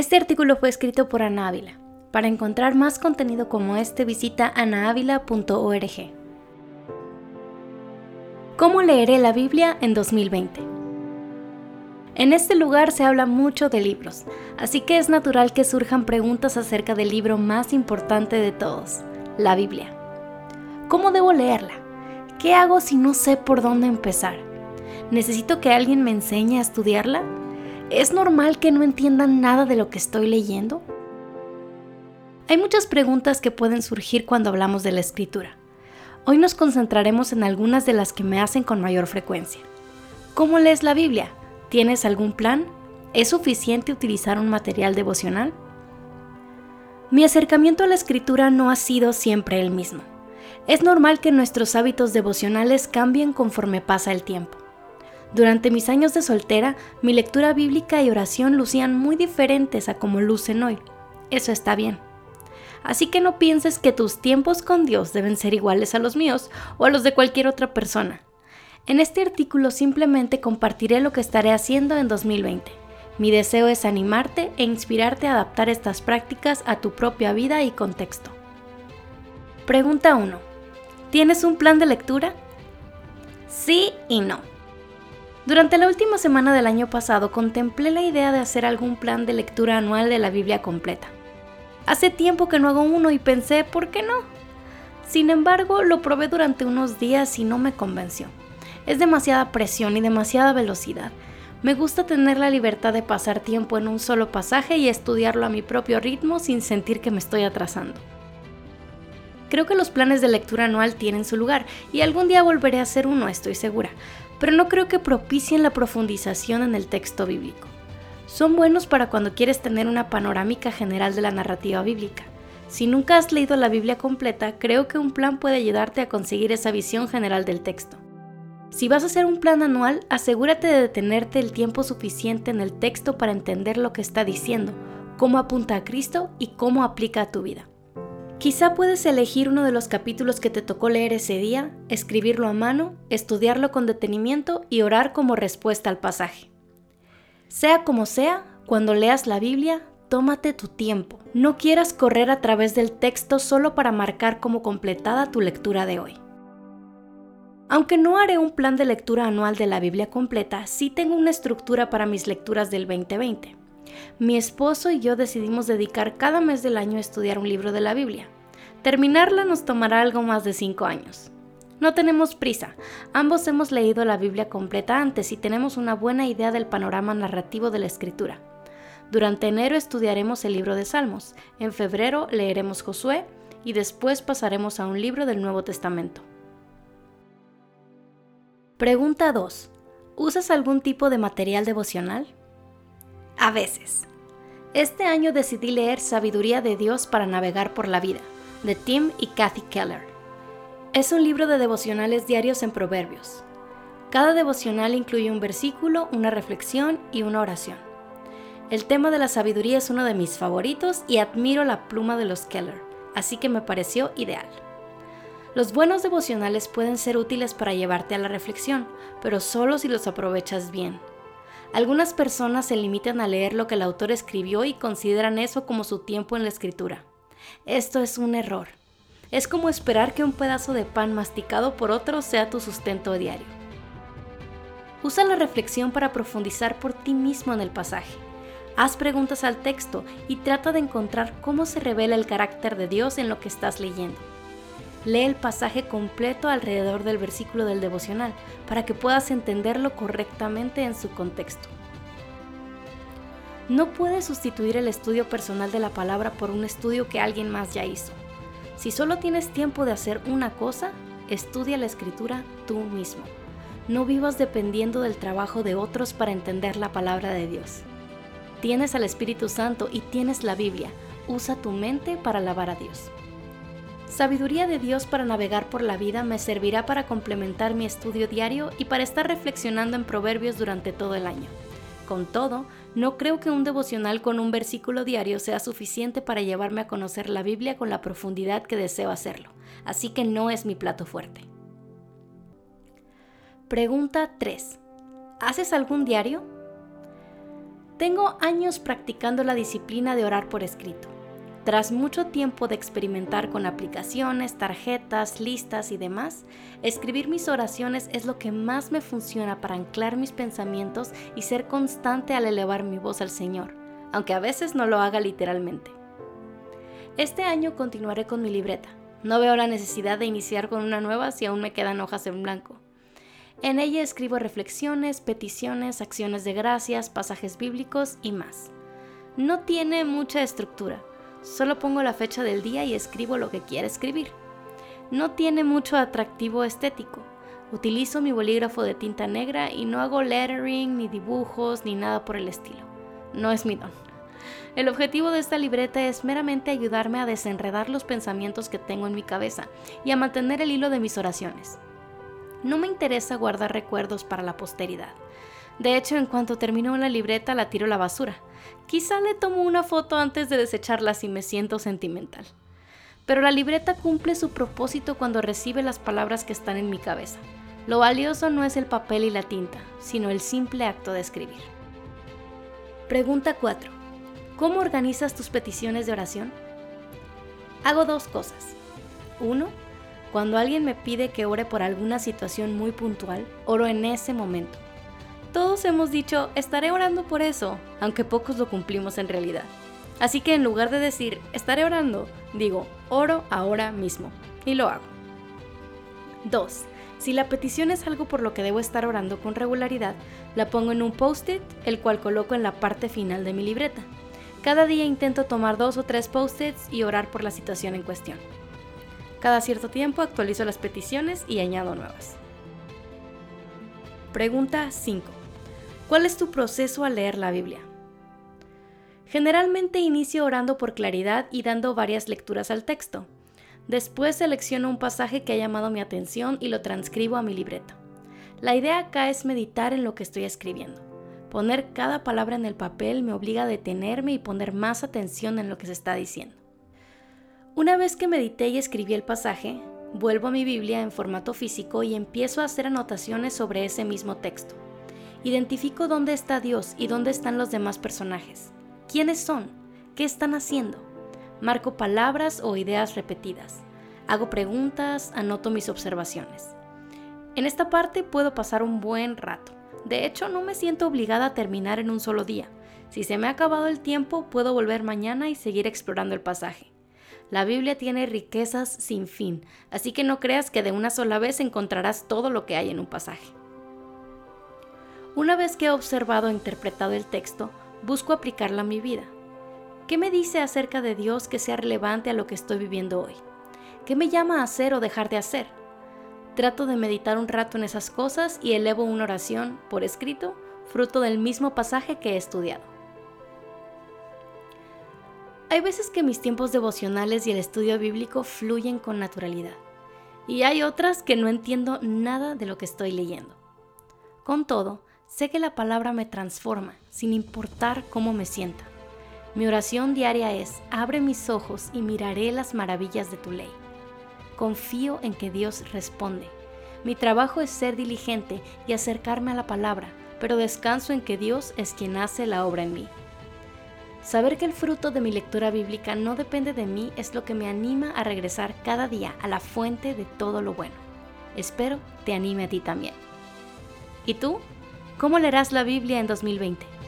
Este artículo fue escrito por Ana Ávila. Para encontrar más contenido como este visita anaávila.org. ¿Cómo leeré la Biblia en 2020? En este lugar se habla mucho de libros, así que es natural que surjan preguntas acerca del libro más importante de todos, la Biblia. ¿Cómo debo leerla? ¿Qué hago si no sé por dónde empezar? ¿Necesito que alguien me enseñe a estudiarla? ¿Es normal que no entiendan nada de lo que estoy leyendo? Hay muchas preguntas que pueden surgir cuando hablamos de la escritura. Hoy nos concentraremos en algunas de las que me hacen con mayor frecuencia. ¿Cómo lees la Biblia? ¿Tienes algún plan? ¿Es suficiente utilizar un material devocional? Mi acercamiento a la escritura no ha sido siempre el mismo. Es normal que nuestros hábitos devocionales cambien conforme pasa el tiempo. Durante mis años de soltera, mi lectura bíblica y oración lucían muy diferentes a como lucen hoy. Eso está bien. Así que no pienses que tus tiempos con Dios deben ser iguales a los míos o a los de cualquier otra persona. En este artículo simplemente compartiré lo que estaré haciendo en 2020. Mi deseo es animarte e inspirarte a adaptar estas prácticas a tu propia vida y contexto. Pregunta 1. ¿Tienes un plan de lectura? Sí y no. Durante la última semana del año pasado contemplé la idea de hacer algún plan de lectura anual de la Biblia completa. Hace tiempo que no hago uno y pensé, ¿por qué no? Sin embargo, lo probé durante unos días y no me convenció. Es demasiada presión y demasiada velocidad. Me gusta tener la libertad de pasar tiempo en un solo pasaje y estudiarlo a mi propio ritmo sin sentir que me estoy atrasando. Creo que los planes de lectura anual tienen su lugar y algún día volveré a hacer uno, estoy segura, pero no creo que propicien la profundización en el texto bíblico son buenos para cuando quieres tener una panorámica general de la narrativa bíblica. Si nunca has leído la Biblia completa, creo que un plan puede ayudarte a conseguir esa visión general del texto. Si vas a hacer un plan anual, asegúrate de detenerte el tiempo suficiente en el texto para entender lo que está diciendo, cómo apunta a Cristo y cómo aplica a tu vida. Quizá puedes elegir uno de los capítulos que te tocó leer ese día, escribirlo a mano, estudiarlo con detenimiento y orar como respuesta al pasaje. Sea como sea, cuando leas la Biblia, tómate tu tiempo. No quieras correr a través del texto solo para marcar como completada tu lectura de hoy. Aunque no haré un plan de lectura anual de la Biblia completa, sí tengo una estructura para mis lecturas del 2020. Mi esposo y yo decidimos dedicar cada mes del año a estudiar un libro de la Biblia. Terminarla nos tomará algo más de 5 años. No tenemos prisa, ambos hemos leído la Biblia completa antes y tenemos una buena idea del panorama narrativo de la escritura. Durante enero estudiaremos el libro de Salmos, en febrero leeremos Josué y después pasaremos a un libro del Nuevo Testamento. Pregunta 2. ¿Usas algún tipo de material devocional? A veces. Este año decidí leer Sabiduría de Dios para navegar por la vida, de Tim y Kathy Keller. Es un libro de devocionales diarios en proverbios. Cada devocional incluye un versículo, una reflexión y una oración. El tema de la sabiduría es uno de mis favoritos y admiro la pluma de los Keller, así que me pareció ideal. Los buenos devocionales pueden ser útiles para llevarte a la reflexión, pero solo si los aprovechas bien. Algunas personas se limitan a leer lo que el autor escribió y consideran eso como su tiempo en la escritura. Esto es un error. Es como esperar que un pedazo de pan masticado por otro sea tu sustento diario. Usa la reflexión para profundizar por ti mismo en el pasaje. Haz preguntas al texto y trata de encontrar cómo se revela el carácter de Dios en lo que estás leyendo. Lee el pasaje completo alrededor del versículo del devocional para que puedas entenderlo correctamente en su contexto. No puedes sustituir el estudio personal de la palabra por un estudio que alguien más ya hizo. Si solo tienes tiempo de hacer una cosa, estudia la escritura tú mismo. No vivas dependiendo del trabajo de otros para entender la palabra de Dios. Tienes al Espíritu Santo y tienes la Biblia. Usa tu mente para alabar a Dios. Sabiduría de Dios para navegar por la vida me servirá para complementar mi estudio diario y para estar reflexionando en proverbios durante todo el año. Con todo, no creo que un devocional con un versículo diario sea suficiente para llevarme a conocer la Biblia con la profundidad que deseo hacerlo, así que no es mi plato fuerte. Pregunta 3. ¿Haces algún diario? Tengo años practicando la disciplina de orar por escrito. Tras mucho tiempo de experimentar con aplicaciones, tarjetas, listas y demás, escribir mis oraciones es lo que más me funciona para anclar mis pensamientos y ser constante al elevar mi voz al Señor, aunque a veces no lo haga literalmente. Este año continuaré con mi libreta. No veo la necesidad de iniciar con una nueva si aún me quedan hojas en blanco. En ella escribo reflexiones, peticiones, acciones de gracias, pasajes bíblicos y más. No tiene mucha estructura Solo pongo la fecha del día y escribo lo que quiera escribir. No tiene mucho atractivo estético. Utilizo mi bolígrafo de tinta negra y no hago lettering, ni dibujos, ni nada por el estilo. No es mi don. El objetivo de esta libreta es meramente ayudarme a desenredar los pensamientos que tengo en mi cabeza y a mantener el hilo de mis oraciones. No me interesa guardar recuerdos para la posteridad. De hecho, en cuanto termino la libreta la tiro a la basura. Quizá le tomo una foto antes de desecharla si me siento sentimental. Pero la libreta cumple su propósito cuando recibe las palabras que están en mi cabeza. Lo valioso no es el papel y la tinta, sino el simple acto de escribir. Pregunta 4. ¿Cómo organizas tus peticiones de oración? Hago dos cosas. Uno, cuando alguien me pide que ore por alguna situación muy puntual, oro en ese momento. Todos hemos dicho, estaré orando por eso, aunque pocos lo cumplimos en realidad. Así que en lugar de decir, estaré orando, digo, oro ahora mismo. Y lo hago. 2. Si la petición es algo por lo que debo estar orando con regularidad, la pongo en un post-it, el cual coloco en la parte final de mi libreta. Cada día intento tomar dos o tres post-its y orar por la situación en cuestión. Cada cierto tiempo actualizo las peticiones y añado nuevas. Pregunta 5. ¿Cuál es tu proceso al leer la Biblia? Generalmente inicio orando por claridad y dando varias lecturas al texto. Después selecciono un pasaje que ha llamado mi atención y lo transcribo a mi libreta. La idea acá es meditar en lo que estoy escribiendo. Poner cada palabra en el papel me obliga a detenerme y poner más atención en lo que se está diciendo. Una vez que medité y escribí el pasaje, vuelvo a mi Biblia en formato físico y empiezo a hacer anotaciones sobre ese mismo texto. Identifico dónde está Dios y dónde están los demás personajes. ¿Quiénes son? ¿Qué están haciendo? Marco palabras o ideas repetidas. Hago preguntas, anoto mis observaciones. En esta parte puedo pasar un buen rato. De hecho, no me siento obligada a terminar en un solo día. Si se me ha acabado el tiempo, puedo volver mañana y seguir explorando el pasaje. La Biblia tiene riquezas sin fin, así que no creas que de una sola vez encontrarás todo lo que hay en un pasaje. Una vez que he observado e interpretado el texto, busco aplicarla a mi vida. ¿Qué me dice acerca de Dios que sea relevante a lo que estoy viviendo hoy? ¿Qué me llama a hacer o dejar de hacer? Trato de meditar un rato en esas cosas y elevo una oración por escrito, fruto del mismo pasaje que he estudiado. Hay veces que mis tiempos devocionales y el estudio bíblico fluyen con naturalidad, y hay otras que no entiendo nada de lo que estoy leyendo. Con todo, Sé que la palabra me transforma, sin importar cómo me sienta. Mi oración diaria es, abre mis ojos y miraré las maravillas de tu ley. Confío en que Dios responde. Mi trabajo es ser diligente y acercarme a la palabra, pero descanso en que Dios es quien hace la obra en mí. Saber que el fruto de mi lectura bíblica no depende de mí es lo que me anima a regresar cada día a la fuente de todo lo bueno. Espero te anime a ti también. ¿Y tú? ¿Cómo leerás la Biblia en 2020?